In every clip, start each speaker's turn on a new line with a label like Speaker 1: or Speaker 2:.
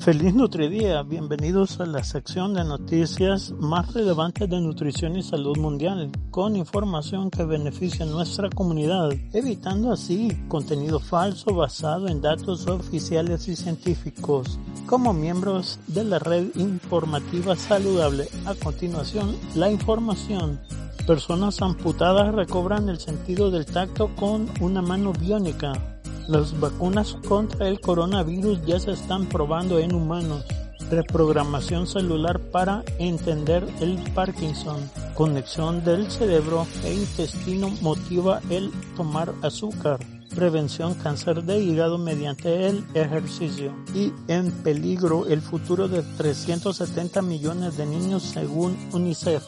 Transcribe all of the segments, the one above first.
Speaker 1: Feliz Nutridía, bienvenidos a la sección de noticias más relevantes de nutrición y salud mundial, con información que beneficia a nuestra comunidad, evitando así contenido falso basado en datos oficiales y científicos. Como miembros de la red informativa saludable, a continuación, la información. Personas amputadas recobran el sentido del tacto con una mano biónica. Las vacunas contra el coronavirus ya se están probando en humanos. Reprogramación celular para entender el Parkinson. Conexión del cerebro e intestino motiva el tomar azúcar. Prevención cáncer de hígado mediante el ejercicio. Y en peligro el futuro de 370 millones de niños según UNICEF.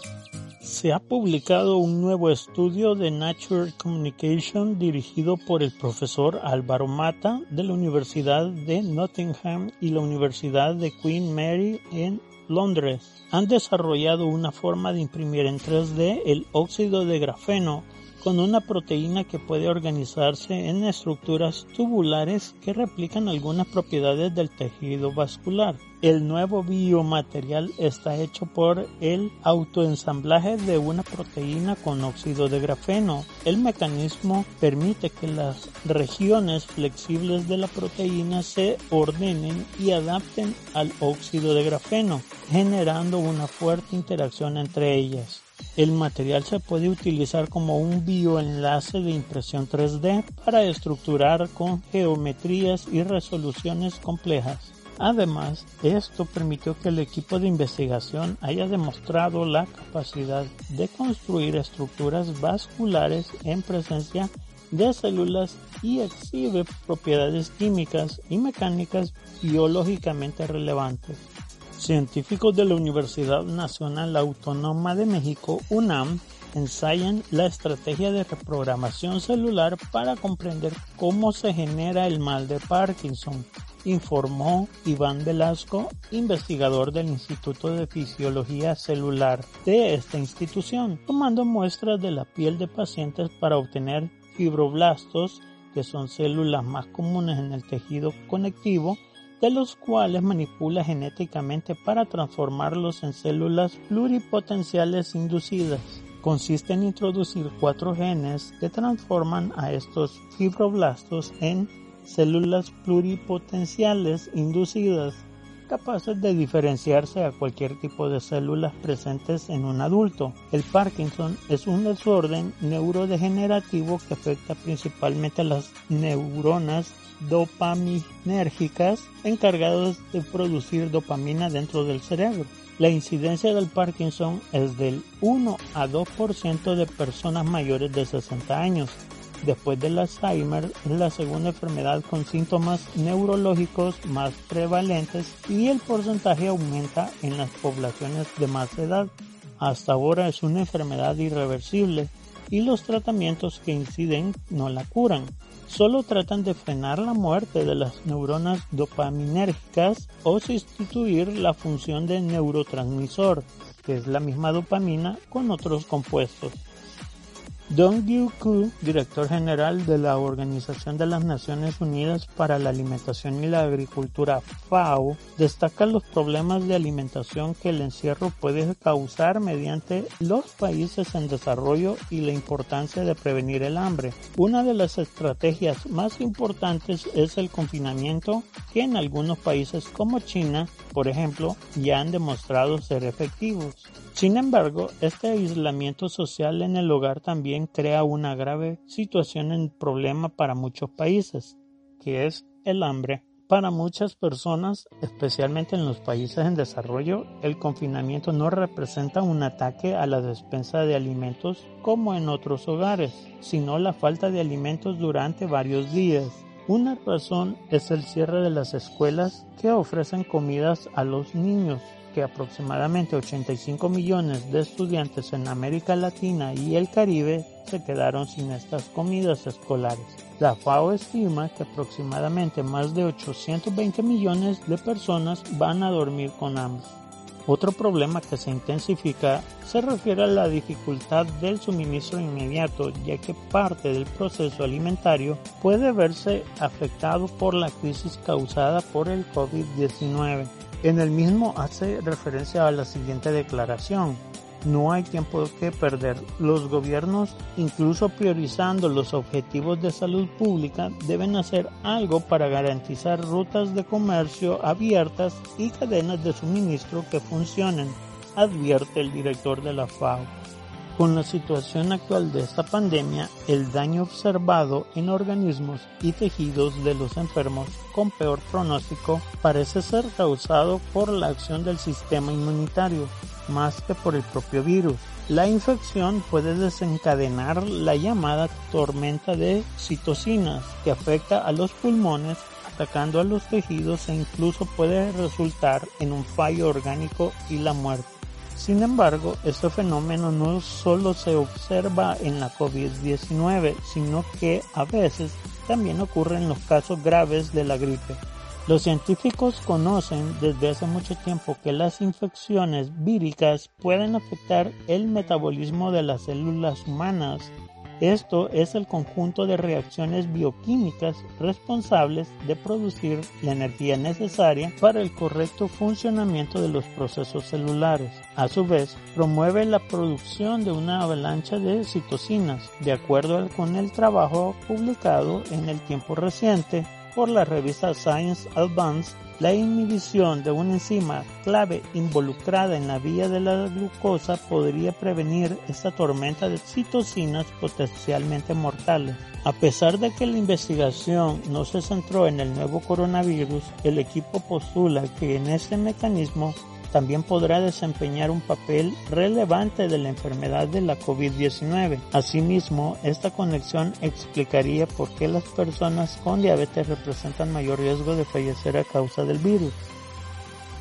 Speaker 1: Se ha publicado un nuevo estudio de Nature Communication dirigido por el profesor Álvaro Mata de la Universidad de Nottingham y la Universidad de Queen Mary en Londres. Han desarrollado una forma de imprimir en 3D el óxido de grafeno con una proteína que puede organizarse en estructuras tubulares que replican algunas propiedades del tejido vascular. El nuevo biomaterial está hecho por el autoensamblaje de una proteína con óxido de grafeno. El mecanismo permite que las regiones flexibles de la proteína se ordenen y adapten al óxido de grafeno, generando una fuerte interacción entre ellas. El material se puede utilizar como un bioenlace de impresión 3D para estructurar con geometrías y resoluciones complejas. Además, esto permitió que el equipo de investigación haya demostrado la capacidad de construir estructuras vasculares en presencia de células y exhibe propiedades químicas y mecánicas biológicamente relevantes. Científicos de la Universidad Nacional Autónoma de México, UNAM, ensayan la estrategia de reprogramación celular para comprender cómo se genera el mal de Parkinson, informó Iván Velasco, investigador del Instituto de Fisiología Celular de esta institución, tomando muestras de la piel de pacientes para obtener fibroblastos, que son células más comunes en el tejido conectivo, de los cuales manipula genéticamente para transformarlos en células pluripotenciales inducidas. Consiste en introducir cuatro genes que transforman a estos fibroblastos en células pluripotenciales inducidas capaces de diferenciarse a cualquier tipo de células presentes en un adulto. El Parkinson es un desorden neurodegenerativo que afecta principalmente a las neuronas dopaminérgicas encargadas de producir dopamina dentro del cerebro. La incidencia del Parkinson es del 1 a 2% de personas mayores de 60 años. Después del Alzheimer es la segunda enfermedad con síntomas neurológicos más prevalentes y el porcentaje aumenta en las poblaciones de más edad. Hasta ahora es una enfermedad irreversible y los tratamientos que inciden no la curan. Solo tratan de frenar la muerte de las neuronas dopaminérgicas o sustituir la función del neurotransmisor, que es la misma dopamina, con otros compuestos. Dong Yu Ku, director general de la Organización de las Naciones Unidas para la Alimentación y la Agricultura FAO, destaca los problemas de alimentación que el encierro puede causar mediante los países en desarrollo y la importancia de prevenir el hambre. Una de las estrategias más importantes es el confinamiento que en algunos países como China, por ejemplo, ya han demostrado ser efectivos. Sin embargo, este aislamiento social en el hogar también crea una grave situación en problema para muchos países, que es el hambre. Para muchas personas, especialmente en los países en desarrollo, el confinamiento no representa un ataque a la despensa de alimentos como en otros hogares, sino la falta de alimentos durante varios días. Una razón es el cierre de las escuelas que ofrecen comidas a los niños que aproximadamente 85 millones de estudiantes en América Latina y el Caribe se quedaron sin estas comidas escolares. La FAO estima que aproximadamente más de 820 millones de personas van a dormir con hambre. Otro problema que se intensifica se refiere a la dificultad del suministro inmediato, ya que parte del proceso alimentario puede verse afectado por la crisis causada por el COVID-19. En el mismo hace referencia a la siguiente declaración. No hay tiempo que perder. Los gobiernos, incluso priorizando los objetivos de salud pública, deben hacer algo para garantizar rutas de comercio abiertas y cadenas de suministro que funcionen, advierte el director de la FAO. Con la situación actual de esta pandemia, el daño observado en organismos y tejidos de los enfermos con peor pronóstico parece ser causado por la acción del sistema inmunitario, más que por el propio virus. La infección puede desencadenar la llamada tormenta de citocinas que afecta a los pulmones atacando a los tejidos e incluso puede resultar en un fallo orgánico y la muerte. Sin embargo, este fenómeno no solo se observa en la COVID-19, sino que a veces también ocurre en los casos graves de la gripe. Los científicos conocen desde hace mucho tiempo que las infecciones víricas pueden afectar el metabolismo de las células humanas. Esto es el conjunto de reacciones bioquímicas responsables de producir la energía necesaria para el correcto funcionamiento de los procesos celulares. A su vez, promueve la producción de una avalancha de citocinas, de acuerdo con el trabajo publicado en el tiempo reciente por la revista Science Advance, la inhibición de una enzima clave involucrada en la vía de la glucosa podría prevenir esta tormenta de citocinas potencialmente mortales. A pesar de que la investigación no se centró en el nuevo coronavirus, el equipo postula que en este mecanismo también podrá desempeñar un papel relevante de la enfermedad de la COVID-19. Asimismo, esta conexión explicaría por qué las personas con diabetes representan mayor riesgo de fallecer a causa del virus.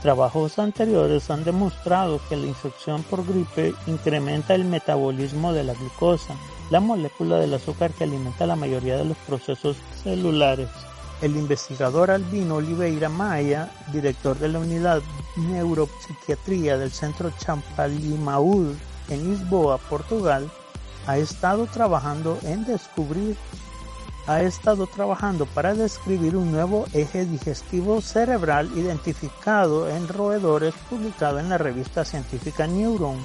Speaker 1: Trabajos anteriores han demostrado que la infección por gripe incrementa el metabolismo de la glucosa, la molécula del azúcar que alimenta la mayoría de los procesos celulares. El investigador Albino Oliveira Maya, director de la unidad neuropsiquiatría del Centro Champalimaud en Lisboa, Portugal, ha estado trabajando en descubrir ha estado trabajando para describir un nuevo eje digestivo cerebral identificado en roedores publicado en la revista científica Neuron.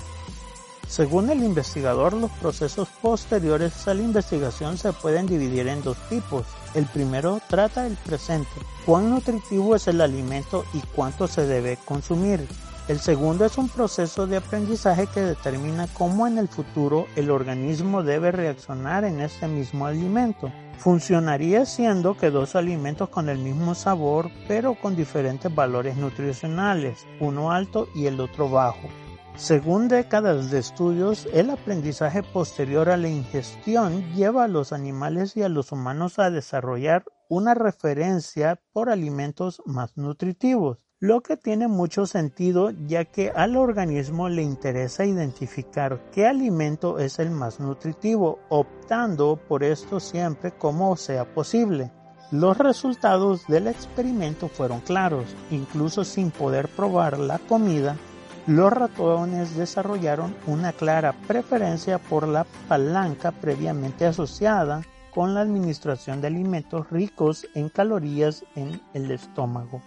Speaker 1: Según el investigador, los procesos posteriores a la investigación se pueden dividir en dos tipos. El primero trata el presente, cuán nutritivo es el alimento y cuánto se debe consumir. El segundo es un proceso de aprendizaje que determina cómo en el futuro el organismo debe reaccionar en ese mismo alimento. Funcionaría siendo que dos alimentos con el mismo sabor pero con diferentes valores nutricionales, uno alto y el otro bajo. Según décadas de estudios, el aprendizaje posterior a la ingestión lleva a los animales y a los humanos a desarrollar una referencia por alimentos más nutritivos, lo que tiene mucho sentido ya que al organismo le interesa identificar qué alimento es el más nutritivo, optando por esto siempre como sea posible. Los resultados del experimento fueron claros, incluso sin poder probar la comida, los ratones desarrollaron una clara preferencia por la palanca previamente asociada con la administración de alimentos ricos en calorías en el estómago.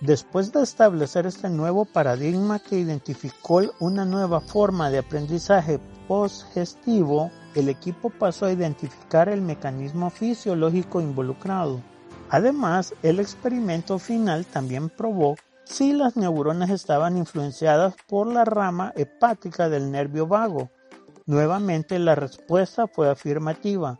Speaker 1: Después de establecer este nuevo paradigma que identificó una nueva forma de aprendizaje postgestivo, el equipo pasó a identificar el mecanismo fisiológico involucrado. Además, el experimento final también probó si las neuronas estaban influenciadas por la rama hepática del nervio vago. Nuevamente la respuesta fue afirmativa.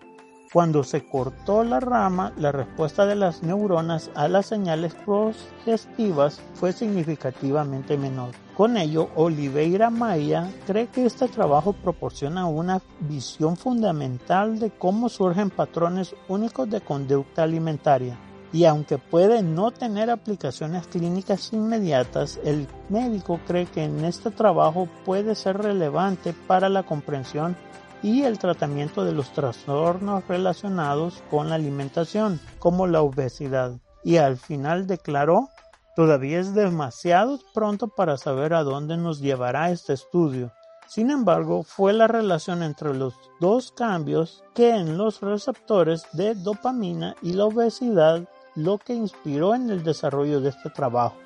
Speaker 1: Cuando se cortó la rama, la respuesta de las neuronas a las señales progestivas fue significativamente menor. Con ello, Oliveira Maya cree que este trabajo proporciona una visión fundamental de cómo surgen patrones únicos de conducta alimentaria. Y aunque puede no tener aplicaciones clínicas inmediatas, el médico cree que en este trabajo puede ser relevante para la comprensión y el tratamiento de los trastornos relacionados con la alimentación, como la obesidad. Y al final declaró, todavía es demasiado pronto para saber a dónde nos llevará este estudio. Sin embargo, fue la relación entre los dos cambios que en los receptores de dopamina y la obesidad lo que inspiró en el desarrollo de este trabajo,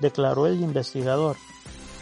Speaker 1: declaró el investigador.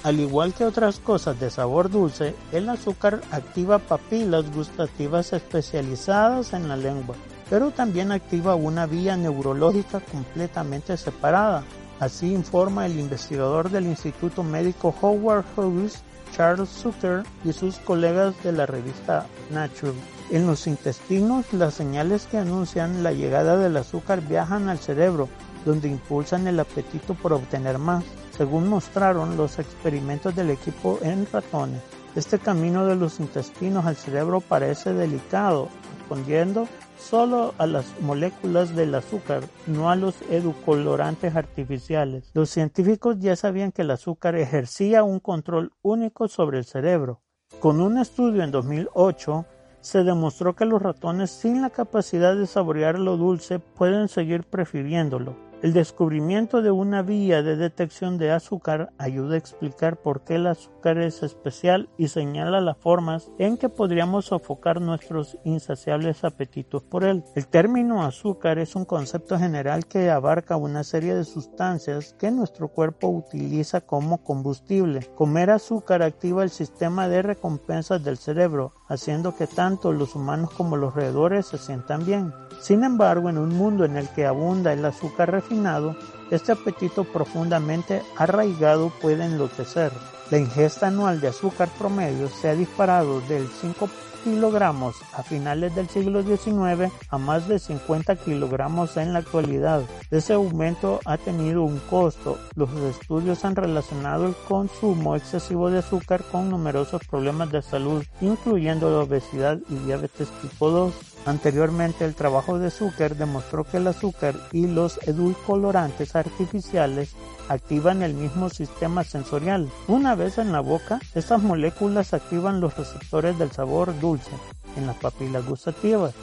Speaker 1: Al igual que otras cosas de sabor dulce, el azúcar activa papilas gustativas especializadas en la lengua, pero también activa una vía neurológica completamente separada. Así informa el investigador del Instituto Médico Howard Hughes, Charles Zucker y sus colegas de la revista Nature. En los intestinos, las señales que anuncian la llegada del azúcar viajan al cerebro, donde impulsan el apetito por obtener más, según mostraron los experimentos del equipo en ratones. Este camino de los intestinos al cerebro parece delicado, respondiendo solo a las moléculas del azúcar, no a los edulcorantes artificiales. Los científicos ya sabían que el azúcar ejercía un control único sobre el cerebro. Con un estudio en 2008, se demostró que los ratones sin la capacidad de saborear lo dulce pueden seguir prefiriéndolo. El descubrimiento de una vía de detección de azúcar ayuda a explicar por qué el azúcar es especial y señala las formas en que podríamos sofocar nuestros insaciables apetitos por él. El término azúcar es un concepto general que abarca una serie de sustancias que nuestro cuerpo utiliza como combustible. Comer azúcar activa el sistema de recompensas del cerebro, haciendo que tanto los humanos como los roedores se sientan bien. Sin embargo, en un mundo en el que abunda el azúcar refinado, este apetito profundamente arraigado puede enloquecer. La ingesta anual de azúcar promedio se ha disparado del 5 kilogramos a finales del siglo XIX a más de 50 kilogramos en la actualidad. Ese aumento ha tenido un costo. Los estudios han relacionado el consumo excesivo de azúcar con numerosos problemas de salud, incluyendo la obesidad y diabetes tipo 2. Anteriormente, el trabajo de Zucker demostró que el azúcar y los edulcorantes artificiales activan el mismo sistema sensorial. Una vez en la boca, estas moléculas activan los receptores del sabor dulce en las papilas gustativas,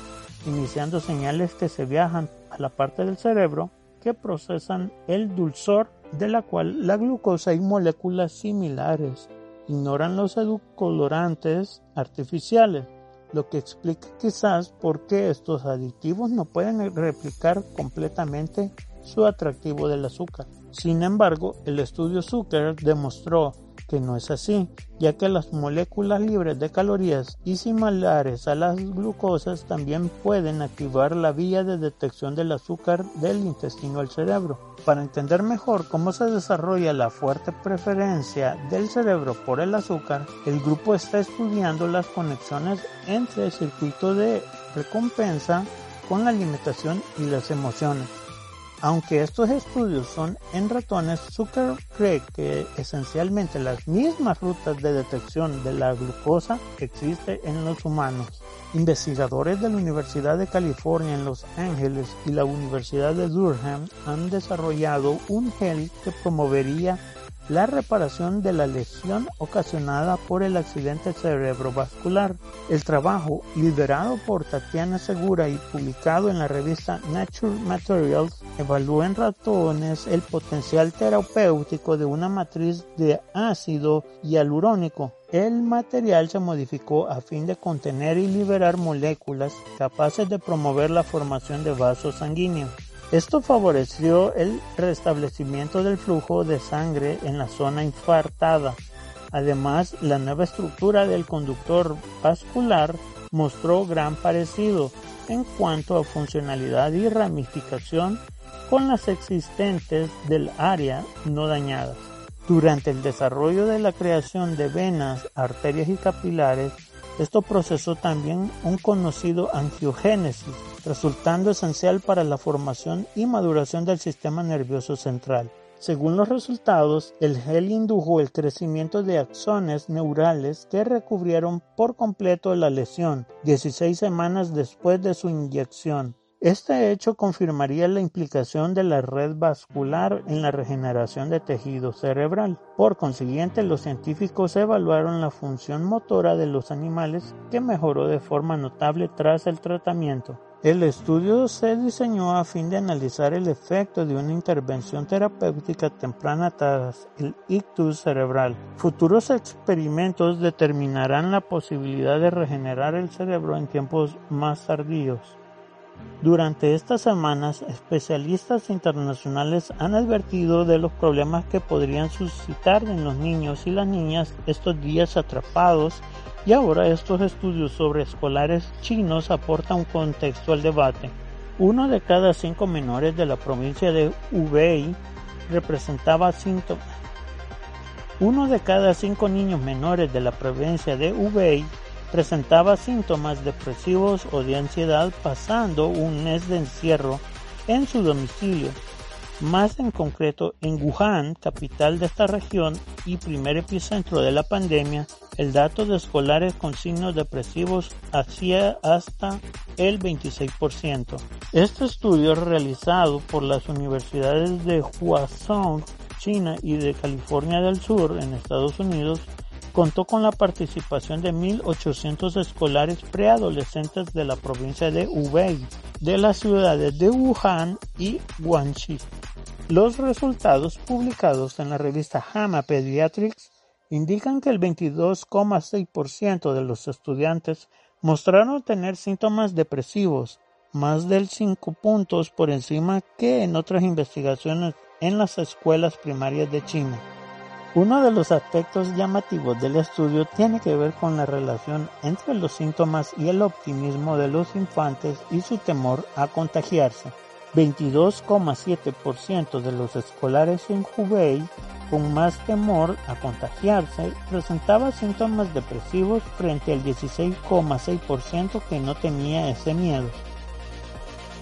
Speaker 1: iniciando señales que se viajan a la parte del cerebro que procesan el dulzor de la cual la glucosa y moléculas similares ignoran los edulcorantes artificiales lo que explica quizás por qué estos aditivos no pueden replicar completamente su atractivo del azúcar. Sin embargo, el estudio Zucker demostró que no es así, ya que las moléculas libres de calorías y similares a las glucosas también pueden activar la vía de detección del azúcar del intestino al cerebro. Para entender mejor cómo se desarrolla la fuerte preferencia del cerebro por el azúcar, el grupo está estudiando las conexiones entre el circuito de recompensa con la alimentación y las emociones. Aunque estos estudios son en ratones, Zucker cree que esencialmente las mismas rutas de detección de la glucosa existen en los humanos. Investigadores de la Universidad de California en Los Ángeles y la Universidad de Durham han desarrollado un gel que promovería la reparación de la lesión ocasionada por el accidente cerebrovascular. El trabajo, liderado por Tatiana Segura y publicado en la revista Nature Materials, evaluó en ratones el potencial terapéutico de una matriz de ácido hialurónico. El material se modificó a fin de contener y liberar moléculas capaces de promover la formación de vasos sanguíneos. Esto favoreció el restablecimiento del flujo de sangre en la zona infartada. Además, la nueva estructura del conductor vascular mostró gran parecido en cuanto a funcionalidad y ramificación con las existentes del área no dañadas. Durante el desarrollo de la creación de venas, arterias y capilares, esto procesó también un conocido angiogénesis, resultando esencial para la formación y maduración del sistema nervioso central. Según los resultados, el gel indujo el crecimiento de axones neurales que recubrieron por completo la lesión 16 semanas después de su inyección. Este hecho confirmaría la implicación de la red vascular en la regeneración de tejido cerebral. Por consiguiente, los científicos evaluaron la función motora de los animales que mejoró de forma notable tras el tratamiento. El estudio se diseñó a fin de analizar el efecto de una intervención terapéutica temprana tras el ictus cerebral. Futuros experimentos determinarán la posibilidad de regenerar el cerebro en tiempos más tardíos. Durante estas semanas, especialistas internacionales han advertido de los problemas que podrían suscitar en los niños y las niñas estos días atrapados y ahora estos estudios sobre escolares chinos aportan un contexto al debate. Uno de cada cinco menores de la provincia de Hubei representaba síntomas. Uno de cada cinco niños menores de la provincia de Hubei presentaba síntomas depresivos o de ansiedad pasando un mes de encierro en su domicilio. Más en concreto, en Wuhan, capital de esta región y primer epicentro de la pandemia, el dato de escolares con signos depresivos hacía hasta el 26%. Este estudio realizado por las universidades de Huazhong, China y de California del Sur en Estados Unidos contó con la participación de 1.800 escolares preadolescentes de la provincia de Hubei, de las ciudades de Wuhan y Guangxi. Los resultados publicados en la revista JAMA Pediatrics indican que el 22,6% de los estudiantes mostraron tener síntomas depresivos, más del 5 puntos por encima que en otras investigaciones en las escuelas primarias de China. Uno de los aspectos llamativos del estudio tiene que ver con la relación entre los síntomas y el optimismo de los infantes y su temor a contagiarse. 22,7% de los escolares en Hubei con más temor a contagiarse presentaba síntomas depresivos frente al 16,6% que no tenía ese miedo.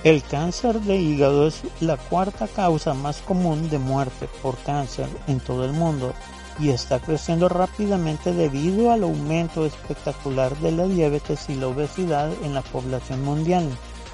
Speaker 1: El cáncer de hígado es la cuarta causa más común de muerte por cáncer en todo el mundo y está creciendo rápidamente debido al aumento espectacular de la diabetes y la obesidad en la población mundial.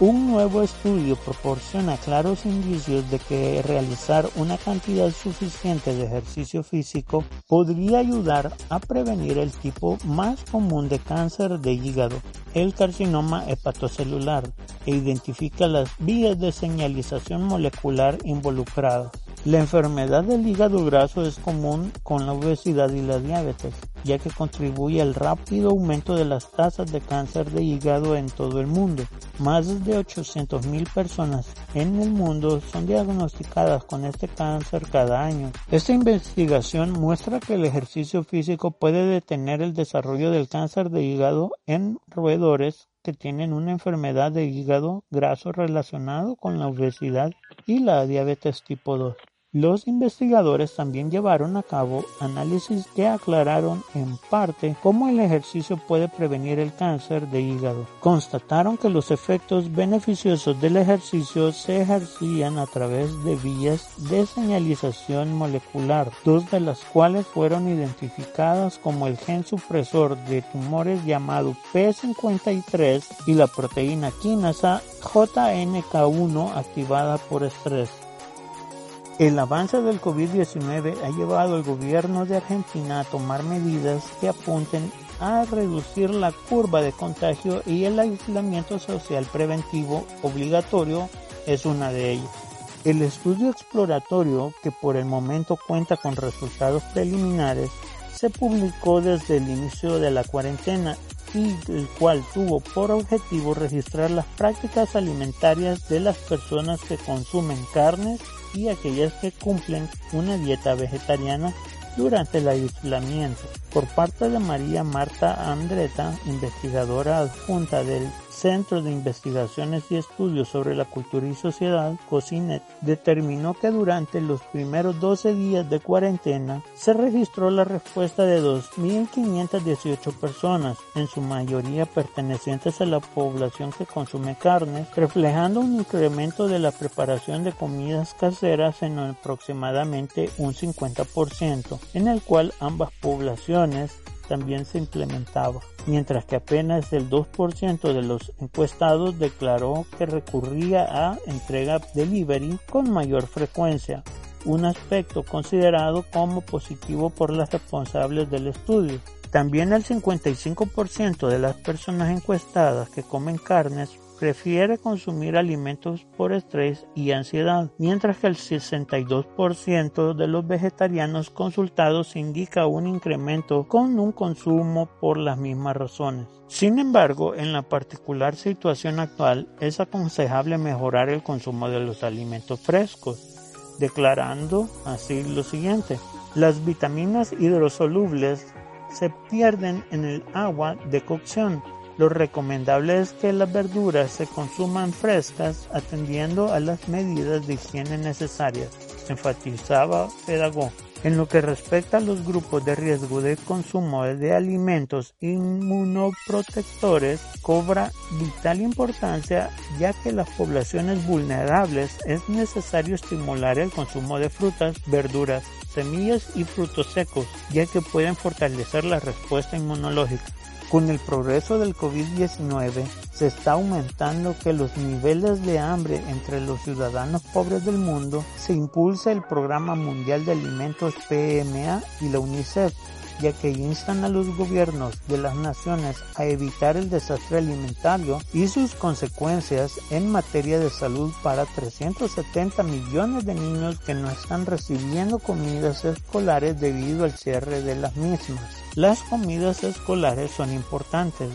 Speaker 1: Un nuevo estudio proporciona claros indicios de que realizar una cantidad suficiente de ejercicio físico podría ayudar a prevenir el tipo más común de cáncer de hígado, el carcinoma hepatocelular, e identifica las vías de señalización molecular involucradas. La enfermedad del hígado graso es común con la obesidad y la diabetes, ya que contribuye al rápido aumento de las tasas de cáncer de hígado en todo el mundo. Más de 800.000 personas en el mundo son diagnosticadas con este cáncer cada año. Esta investigación muestra que el ejercicio físico puede detener el desarrollo del cáncer de hígado en roedores que tienen una enfermedad de hígado graso relacionado con la obesidad y la diabetes tipo 2. Los investigadores también llevaron a cabo análisis que aclararon en parte cómo el ejercicio puede prevenir el cáncer de hígado. Constataron que los efectos beneficiosos del ejercicio se ejercían a través de vías de señalización molecular, dos de las cuales fueron identificadas como el gen supresor de tumores llamado P53 y la proteína quinasa JNK1 activada por estrés. El avance del COVID-19 ha llevado al gobierno de Argentina a tomar medidas que apunten a reducir la curva de contagio y el aislamiento social preventivo obligatorio es una de ellas. El estudio exploratorio, que por el momento cuenta con resultados preliminares, se publicó desde el inicio de la cuarentena y el cual tuvo por objetivo registrar las prácticas alimentarias de las personas que consumen carnes y aquellas que cumplen una dieta vegetariana durante el aislamiento. Por parte de María Marta Andreta, investigadora adjunta del Centro de Investigaciones y Estudios sobre la Cultura y Sociedad, COCINET, determinó que durante los primeros 12 días de cuarentena se registró la respuesta de 2.518 personas, en su mayoría pertenecientes a la población que consume carne, reflejando un incremento de la preparación de comidas caseras en aproximadamente un 50%, en el cual ambas poblaciones también se implementaba, mientras que apenas el 2% de los encuestados declaró que recurría a entrega delivery con mayor frecuencia, un aspecto considerado como positivo por las responsables del estudio. También el 55% de las personas encuestadas que comen carnes prefiere consumir alimentos por estrés y ansiedad, mientras que el 62% de los vegetarianos consultados indica un incremento con un consumo por las mismas razones. Sin embargo, en la particular situación actual es aconsejable mejorar el consumo de los alimentos frescos, declarando así lo siguiente. Las vitaminas hidrosolubles se pierden en el agua de cocción. Lo recomendable es que las verduras se consuman frescas atendiendo a las medidas de higiene necesarias, enfatizaba Pedago. En lo que respecta a los grupos de riesgo de consumo de alimentos inmunoprotectores, cobra vital importancia ya que las poblaciones vulnerables es necesario estimular el consumo de frutas, verduras, semillas y frutos secos, ya que pueden fortalecer la respuesta inmunológica. Con el progreso del COVID-19 se está aumentando que los niveles de hambre entre los ciudadanos pobres del mundo se impulsa el Programa Mundial de Alimentos PMA y la UNICEF ya que instan a los gobiernos de las naciones a evitar el desastre alimentario y sus consecuencias en materia de salud para 370 millones de niños que no están recibiendo comidas escolares debido al cierre de las mismas. Las comidas escolares son importantes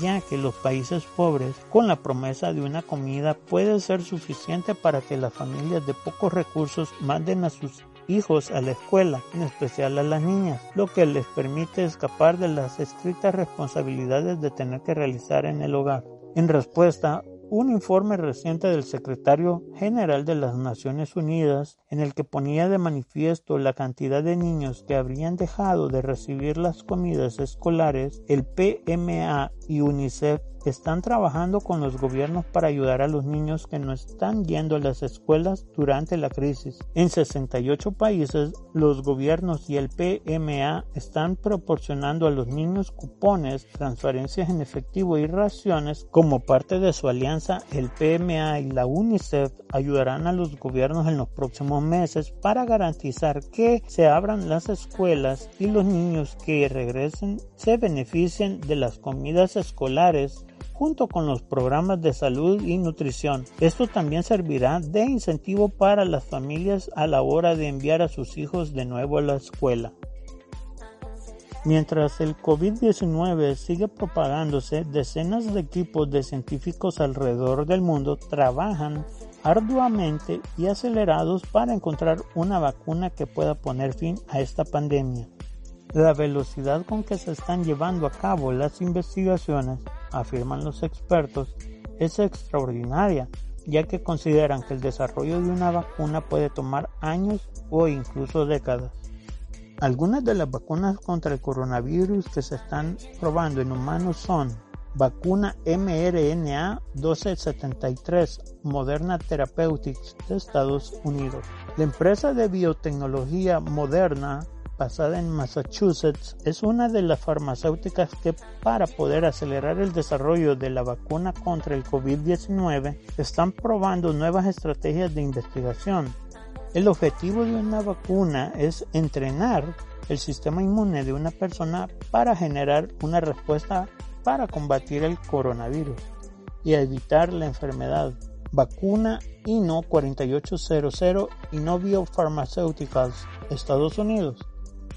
Speaker 1: ya que los países pobres con la promesa de una comida puede ser suficiente para que las familias de pocos recursos manden a sus hijos a la escuela, en especial a las niñas, lo que les permite escapar de las estrictas responsabilidades de tener que realizar en el hogar. En respuesta, un informe reciente del secretario general de las Naciones Unidas en el que ponía de manifiesto la cantidad de niños que habrían dejado de recibir las comidas escolares, el PMA y UNICEF están trabajando con los gobiernos para ayudar a los niños que no están yendo a las escuelas durante la crisis. En 68 países, los gobiernos y el PMA están proporcionando a los niños cupones, transferencias en efectivo y raciones. Como parte de su alianza, el PMA y la UNICEF ayudarán a los gobiernos en los próximos meses para garantizar que se abran las escuelas y los niños que regresen se beneficien de las comidas escolares junto con los programas de salud y nutrición. Esto también servirá de incentivo para las familias a la hora de enviar a sus hijos de nuevo a la escuela. Mientras el COVID-19 sigue propagándose, decenas de equipos de científicos alrededor del mundo trabajan arduamente y acelerados para encontrar una vacuna que pueda poner fin a esta pandemia. La velocidad con que se están llevando a cabo las investigaciones afirman los expertos, es extraordinaria, ya que consideran que el desarrollo de una vacuna puede tomar años o incluso décadas. Algunas de las vacunas contra el coronavirus que se están probando en humanos son vacuna mRNA 1273 Moderna Therapeutics de Estados Unidos. La empresa de biotecnología Moderna basada en Massachusetts, es una de las farmacéuticas que para poder acelerar el desarrollo de la vacuna contra el COVID-19 están probando nuevas estrategias de investigación. El objetivo de una vacuna es entrenar el sistema inmune de una persona para generar una respuesta para combatir el coronavirus y evitar la enfermedad. Vacuna INO 4800 Innovio Pharmaceuticals, Estados Unidos.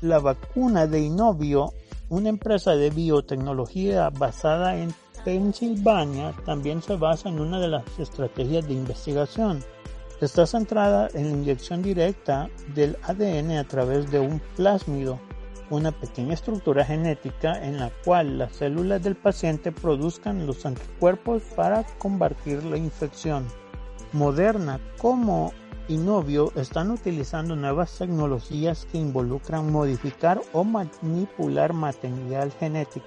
Speaker 1: La vacuna de Inovio, una empresa de biotecnología basada en Pensilvania, también se basa en una de las estrategias de investigación. Está centrada en la inyección directa del ADN a través de un plásmido, una pequeña estructura genética en la cual las células del paciente produzcan los anticuerpos para combatir la infección. Moderna como y Novio están utilizando nuevas tecnologías que involucran modificar o manipular material genético.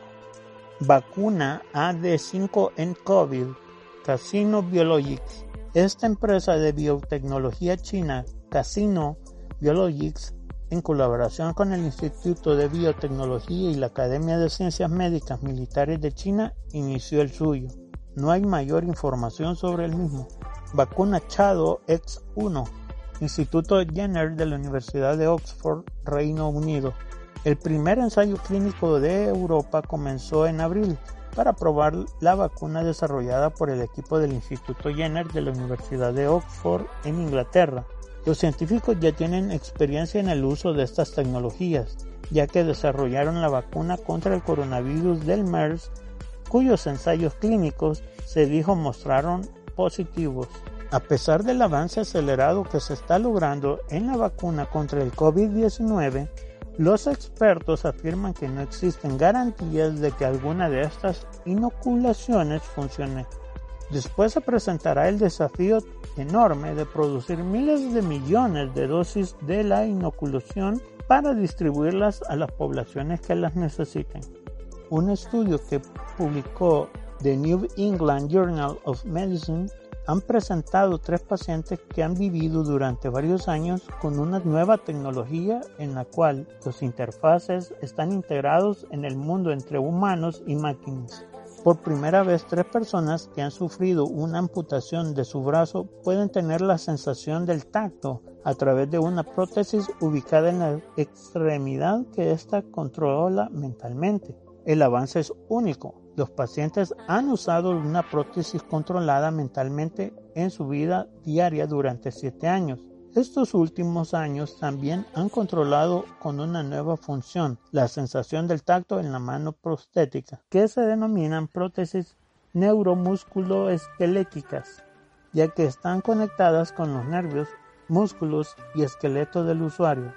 Speaker 1: Vacuna AD5 en COVID, Casino Biologics. Esta empresa de biotecnología china, Casino Biologics, en colaboración con el Instituto de Biotecnología y la Academia de Ciencias Médicas Militares de China, inició el suyo. No hay mayor información sobre el mismo. Vacuna Chado X1, Instituto Jenner de la Universidad de Oxford, Reino Unido. El primer ensayo clínico de Europa comenzó en abril para probar la vacuna desarrollada por el equipo del Instituto Jenner de la Universidad de Oxford en Inglaterra. Los científicos ya tienen experiencia en el uso de estas tecnologías, ya que desarrollaron la vacuna contra el coronavirus del MERS, cuyos ensayos clínicos se dijo mostraron positivos. A pesar del avance acelerado que se está logrando en la vacuna contra el COVID-19, los expertos afirman que no existen garantías de que alguna de estas inoculaciones funcione. Después se presentará el desafío enorme de producir miles de millones de dosis de la inoculación para distribuirlas a las poblaciones que las necesiten. Un estudio que publicó The New England Journal of Medicine han presentado tres pacientes que han vivido durante varios años con una nueva tecnología en la cual los interfaces están integrados en el mundo entre humanos y máquinas. Por primera vez, tres personas que han sufrido una amputación de su brazo pueden tener la sensación del tacto a través de una prótesis ubicada en la extremidad que ésta controla mentalmente. El avance es único. Los pacientes han usado una prótesis controlada mentalmente en su vida diaria durante siete años. Estos últimos años también han controlado con una nueva función la sensación del tacto en la mano prostética, que se denominan prótesis neuromusculoesqueléticas, ya que están conectadas con los nervios, músculos y esqueleto del usuario.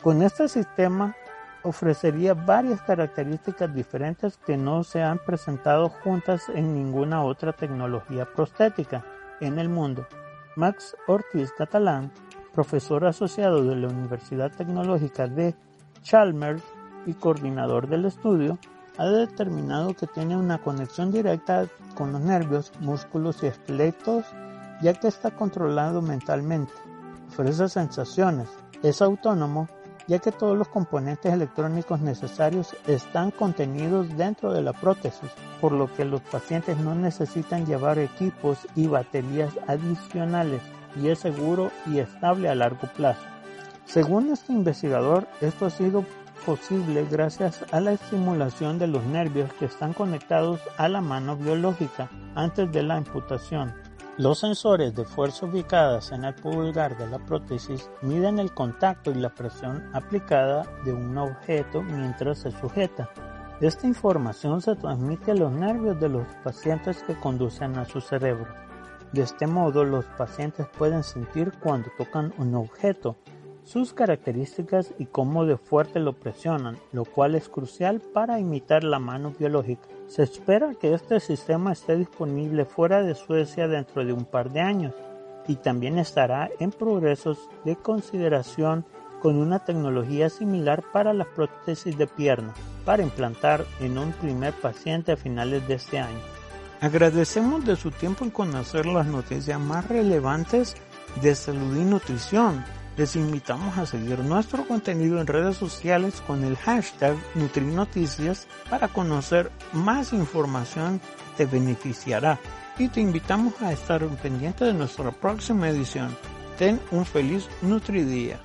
Speaker 1: Con este sistema ofrecería varias características diferentes que no se han presentado juntas en ninguna otra tecnología prostética en el mundo. Max Ortiz Catalán, profesor asociado de la Universidad Tecnológica de Chalmers y coordinador del estudio, ha determinado que tiene una conexión directa con los nervios, músculos y esqueletos, ya que está controlado mentalmente. Ofrece sensaciones, es autónomo ya que todos los componentes electrónicos necesarios están contenidos dentro de la prótesis, por lo que los pacientes no necesitan llevar equipos y baterías adicionales y es seguro y estable a largo plazo. Según este investigador, esto ha sido posible gracias a la estimulación de los nervios que están conectados a la mano biológica antes de la amputación los sensores de fuerza ubicadas en el pulgar de la prótesis miden el contacto y la presión aplicada de un objeto mientras se sujeta. Esta información se transmite a los nervios de los pacientes que conducen a su cerebro. De este modo, los pacientes pueden sentir cuando tocan un objeto, sus características y cómo de fuerte lo presionan, lo cual es crucial para imitar la mano biológica. Se espera que este sistema esté disponible fuera de Suecia dentro de un par de años y también estará en progresos de consideración con una tecnología similar para las prótesis de pierna, para implantar en un primer paciente a finales de este año. Agradecemos de su tiempo en conocer las noticias más relevantes de salud y nutrición les invitamos a seguir nuestro contenido en redes sociales con el hashtag Nutrinoticias para conocer más información te beneficiará y te invitamos a estar pendiente de nuestra próxima edición. Ten un feliz Nutridía.